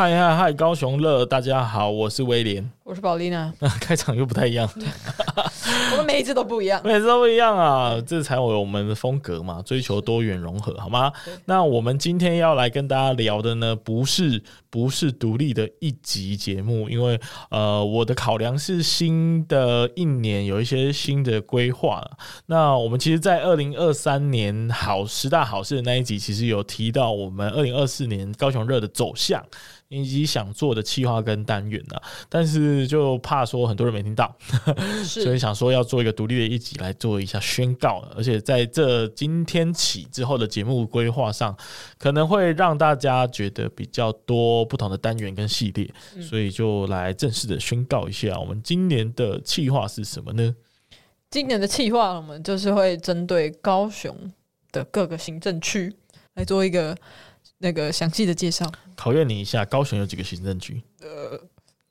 嗨嗨嗨！高雄乐，大家好，我是威廉，我是宝丽娜。开场又不太一样，我们每一次都不一样，每次都不一样啊，这才有我们的风格嘛，追求多元融合，好吗？那我们今天要来跟大家聊的呢，不是不是独立的一集节目，因为呃，我的考量是新的一年有一些新的规划。那我们其实，在二零二三年好十大好事的那一集，其实有提到我们二零二四年高雄热的走向。以及想做的企划跟单元呢、啊，但是就怕说很多人没听到，所以想说要做一个独立的一集来做一下宣告，而且在这今天起之后的节目规划上，可能会让大家觉得比较多不同的单元跟系列，所以就来正式的宣告一下，我们今年的企划是什么呢？今年的企划，我们就是会针对高雄的各个行政区来做一个。那个详细的介绍，考验你一下，高雄有几个行政区？呃，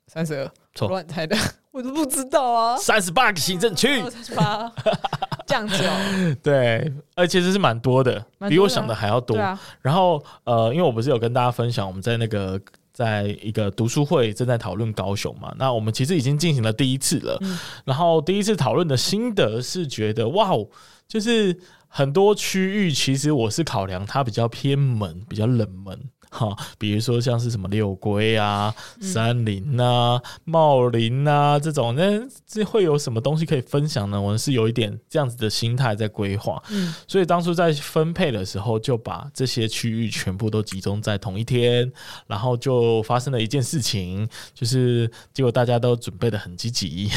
三十二，错，乱猜的，我都不知道啊。三十八个行政区，三十八，这样子哦。对，而且其实是蛮多的，比我想的还要多。啊、然后呃，因为我不是有跟大家分享，我们在那个在一个读书会正在讨论高雄嘛，那我们其实已经进行了第一次了。嗯、然后第一次讨论的心得是觉得，哇哦，就是。很多区域其实我是考量它比较偏门，比较冷门。哈，比如说像是什么六龟啊、山林啊、茂林啊这种，那这会有什么东西可以分享呢？我们是有一点这样子的心态在规划，嗯，所以当初在分配的时候，就把这些区域全部都集中在同一天，然后就发生了一件事情，就是结果大家都准备的很积极，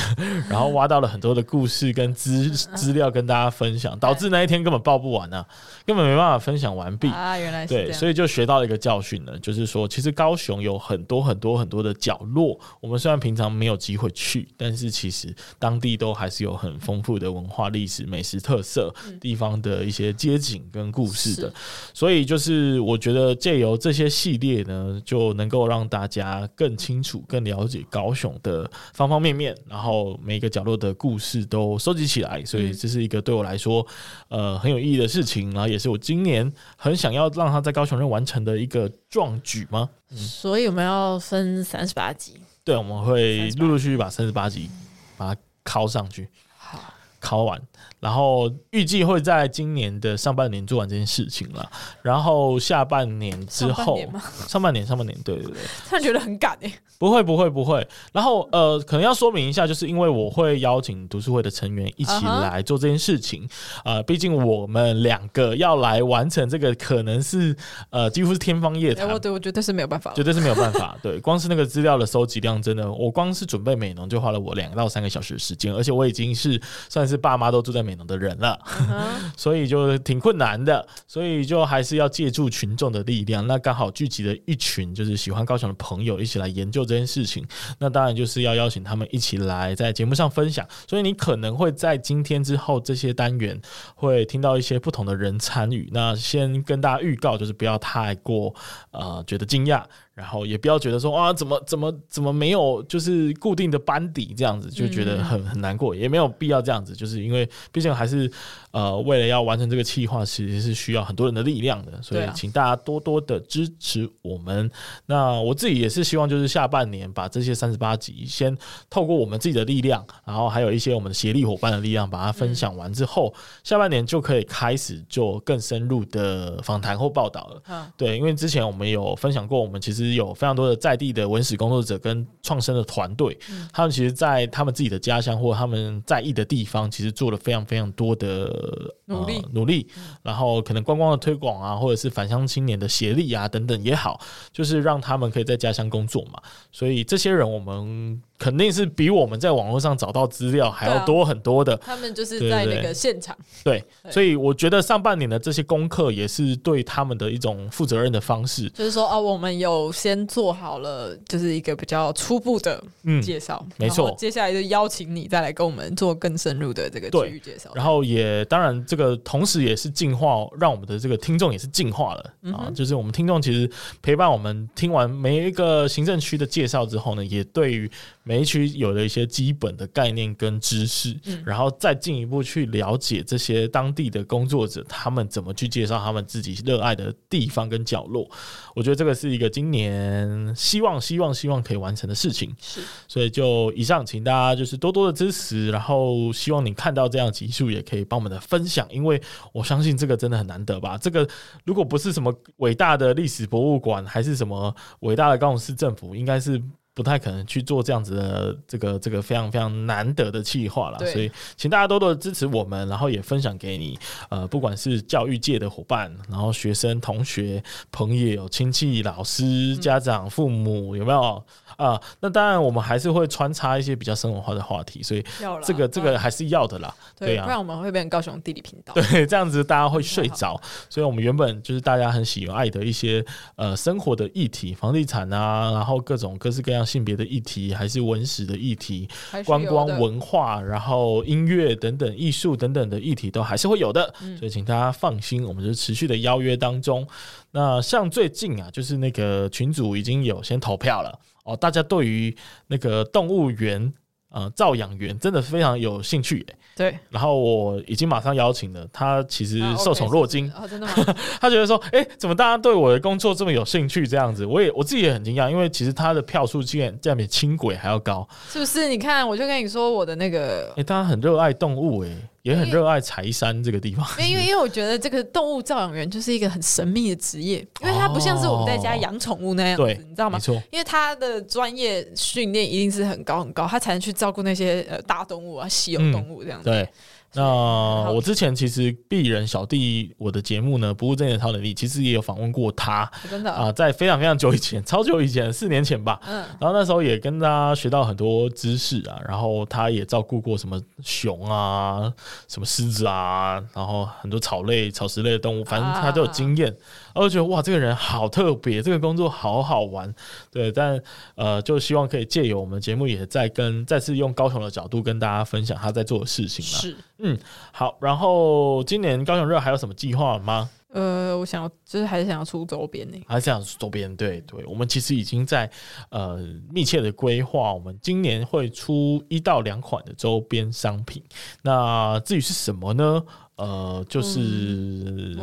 然后挖到了很多的故事跟资资料跟大家分享，导致那一天根本报不完啊，根本没办法分享完毕啊，原来是对，所以就学到了一个教训。呢，就是说，其实高雄有很多很多很多的角落，我们虽然平常没有机会去，但是其实当地都还是有很丰富的文化、历史、美食特色，地方的一些街景跟故事的。所以，就是我觉得借由这些系列呢，就能够让大家更清楚、更了解高雄的方方面面，然后每个角落的故事都收集起来。所以，这是一个对我来说，呃，很有意义的事情，然后也是我今年很想要让他在高雄热完成的一个。壮举吗？嗯、所以我们要分三十八集。对，我们会陆陆续续把三十八集把它拷上去。好，拷完。然后预计会在今年的上半年做完这件事情了，然后下半年之后，上半年上半年，对对对，突然觉得很赶哎，不会不会不会，然后呃，可能要说明一下，就是因为我会邀请读书会的成员一起来做这件事情，呃，毕竟我们两个要来完成这个，可能是呃几乎是天方夜谭，我对我觉得是没有办法，绝对是没有办法，对，光是那个资料的收集量，真的，我光是准备美农就花了我两到三个小时的时间，而且我已经是算是爸妈都住在美。的人了，所以就挺困难的，所以就还是要借助群众的力量。那刚好聚集了一群就是喜欢高雄的朋友一起来研究这件事情。那当然就是要邀请他们一起来在节目上分享。所以你可能会在今天之后这些单元会听到一些不同的人参与。那先跟大家预告，就是不要太过呃觉得惊讶。然后也不要觉得说啊，怎么怎么怎么没有就是固定的班底这样子，就觉得很很难过，也没有必要这样子，就是因为毕竟还是呃为了要完成这个计划，其实是需要很多人的力量的，所以请大家多多的支持我们。那我自己也是希望就是下半年把这些三十八集先透过我们自己的力量，然后还有一些我们的协力伙伴的力量，把它分享完之后，下半年就可以开始做更深入的访谈或报道了。对，因为之前我们有分享过，我们其实。其实有非常多的在地的文史工作者跟创生的团队，嗯、他们其实，在他们自己的家乡或他们在意的地方，其实做了非常非常多的努力、呃、努力。然后，可能观光的推广啊，或者是返乡青年的协力啊等等也好，就是让他们可以在家乡工作嘛。所以，这些人我们。肯定是比我们在网络上找到资料还要多很多的。他们就是在那个现场。对，所以我觉得上半年的这些功课也是对他们的一种负责任的方式。就是说啊，我们有先做好了，就是一个比较初步的介绍，嗯，没错。接下来就邀请你再来跟我们做更深入的这个区域介绍。然后也当然，这个同时也是进化，让我们的这个听众也是进化了，嗯、啊。就是我们听众其实陪伴我们听完每一个行政区的介绍之后呢，也对于每一区有了一些基本的概念跟知识，嗯、然后再进一步去了解这些当地的工作者他们怎么去介绍他们自己热爱的地方跟角落。我觉得这个是一个今年希望、希望、希望可以完成的事情。是，所以就以上，请大家就是多多的支持，然后希望你看到这样集数也可以帮我们的分享，因为我相信这个真的很难得吧。这个如果不是什么伟大的历史博物馆，还是什么伟大的高雄市政府，应该是。不太可能去做这样子的这个这个非常非常难得的企划了，所以请大家多多的支持我们，然后也分享给你，呃，不管是教育界的伙伴，然后学生、同学、朋友、亲戚、老师、家长、父母，有没有？啊，那当然，我们还是会穿插一些比较生活化的话题，所以这个这个还是要的啦。对啊，不然我们会变成高雄地理频道。对，这样子大家会睡着。所以我们原本就是大家很喜爱的一些呃生活的议题，房地产啊，然后各种各式各样性别的议题，还是文史的议题，观光文化，然后音乐等等艺术等等的议题都还是会有的。所以请大家放心，我们就持续的邀约当中。那像最近啊，就是那个群组已经有先投票了。哦，大家对于那个动物园，呃，造养员真的非常有兴趣，对。然后我已经马上邀请了他，其实受宠若惊。啊，真的吗？他觉得说，哎，怎么大家对我的工作这么有兴趣？这样子，我也我自己也很惊讶，因为其实他的票数竟然竟然比轻轨还要高，是不是？你看，我就跟你说我的那个，哎，大家很热爱动物，哎。也很热爱柴山这个地方，因为因为我觉得这个动物照养员就是一个很神秘的职业，因为它不像是我们在家养宠物那样子，哦、你知道吗？因为他的专业训练一定是很高很高，他才能去照顾那些呃大动物啊、稀有动物这样子。嗯、对。那我之前其实鄙人小弟我的节目呢，不务正业的超能力，其实也有访问过他，真的啊，在非常非常久以前，超久以前，四年前吧。嗯，然后那时候也跟他学到很多知识啊，然后他也照顾过什么熊啊、什么狮子啊，然后很多草类、草食类的动物，反正他都有经验。然后觉得哇，这个人好特别，这个工作好好玩，对。但呃，就希望可以借由我们节目，也再跟再次用高雄的角度跟大家分享他在做的事情嘛。是，嗯，好。然后今年高雄热还有什么计划吗？呃，我想要就是还是想要出周边呢，还是想出周边。对对，我们其实已经在呃密切的规划，我们今年会出一到两款的周边商品。那至于是什么呢？呃，就是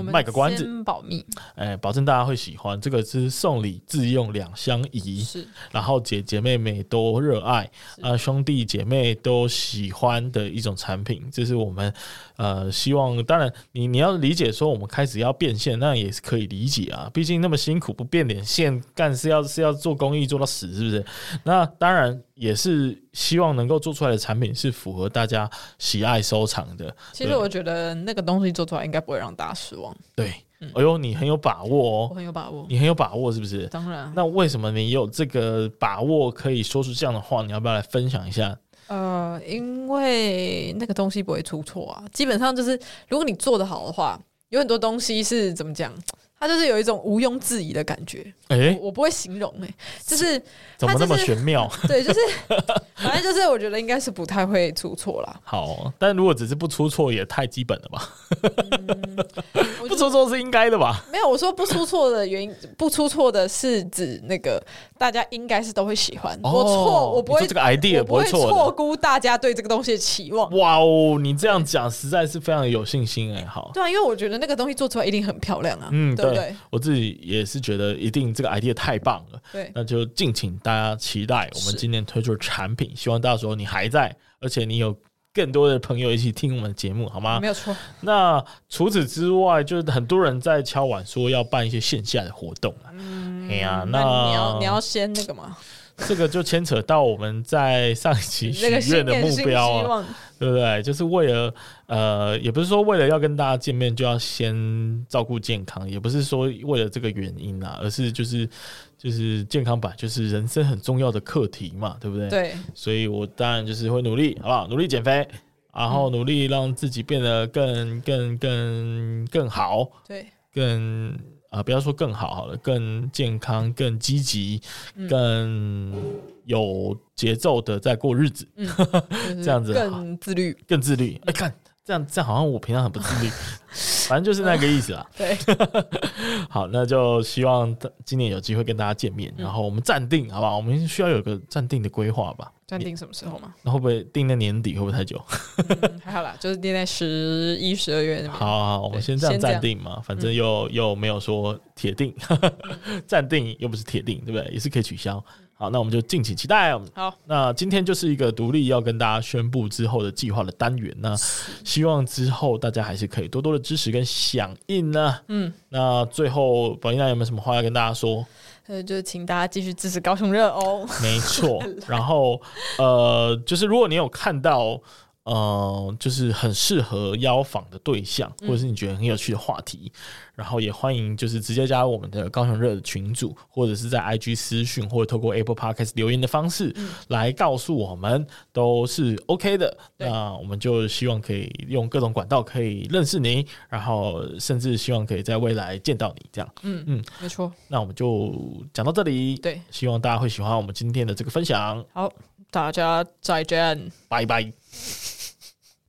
卖个关子，嗯、保密，哎，保证大家会喜欢。这个是送礼自用两相宜，是，然后姐姐妹妹都热爱，啊，兄弟姐妹都喜欢的一种产品。这是我们呃希望，当然你你要理解说我们开始要变现，那也是可以理解啊。毕竟那么辛苦不变点现干是要是要做公益做到死，是不是？那当然。也是希望能够做出来的产品是符合大家喜爱收藏的。其实我觉得那个东西做出来应该不会让大家失望。对，嗯、哎呦，你很有把握哦，我很有把握，你很有把握是不是？当然。那为什么你有这个把握可以说出这样的话？你要不要来分享一下？呃，因为那个东西不会出错啊。基本上就是，如果你做的好的话，有很多东西是怎么讲？它就是有一种毋庸置疑的感觉，哎、欸，我不会形容、欸，哎，就是怎么那么玄妙？对，就是反正就是我觉得应该是不太会出错啦。好，但如果只是不出错，也太基本了吧？嗯、不出错是应该的吧？没有，我说不出错的原因，不出错的是指那个大家应该是都会喜欢。哦、我错，我不会这个 idea 不会错估大家对这个东西的期望。哇哦，你这样讲实在是非常有信心哎、欸。好，对啊，因为我觉得那个东西做出来一定很漂亮啊。嗯，对。对，我自己也是觉得一定这个 idea 太棒了，对，那就敬请大家期待我们今年推出的产品，希望到时候你还在，而且你有更多的朋友一起听我们的节目，好吗？没有错。那除此之外，就是很多人在敲碗说要办一些线下的活动啊，嗯，哎呀，那你要你要先那个吗？这个就牵扯到我们在上一期 许愿的目标啊，对不对？就是为了呃，也不是说为了要跟大家见面就要先照顾健康，也不是说为了这个原因啊，而是就是就是健康吧，就是人生很重要的课题嘛，对不对？对，所以我当然就是会努力，好不好？努力减肥，然后努力让自己变得更更更更好，对，更。啊，不要说更好好了，更健康、更积极、更有节奏的在过日子，嗯、这样子更自律，更自律。哎、欸，看这样，这样好像我平常很不自律，反正就是那个意思啦。对，好，那就希望今年有机会跟大家见面，然后我们暂定，好不好？我们需要有个暂定的规划吧。暂定什么时候吗？那会不会定在年底？会不会太久？嗯、还好啦，就是定在十一、十二月那边。好，好，好，我们先这样暂定嘛，反正又、嗯、又没有说铁定，暂定又不是铁定，对不对？也是可以取消。好，那我们就敬请期待。好，那今天就是一个独立要跟大家宣布之后的计划的单元。那希望之后大家还是可以多多的支持跟响应呢。嗯，那最后宝丽娜有没有什么话要跟大家说？呃，就请大家继续支持高雄热哦。没错，然后呃，就是如果你有看到。呃，就是很适合邀访的对象，或者是你觉得很有趣的话题，嗯、然后也欢迎就是直接加入我们的高雄热的群组，或者是在 IG 私讯，或者透过 Apple Podcast 留言的方式来告诉我们，都是 OK 的。嗯、那我们就希望可以用各种管道可以认识您，然后甚至希望可以在未来见到你这样。嗯嗯，没错。那我们就讲到这里。对，希望大家会喜欢我们今天的这个分享。好，大家再见，拜拜。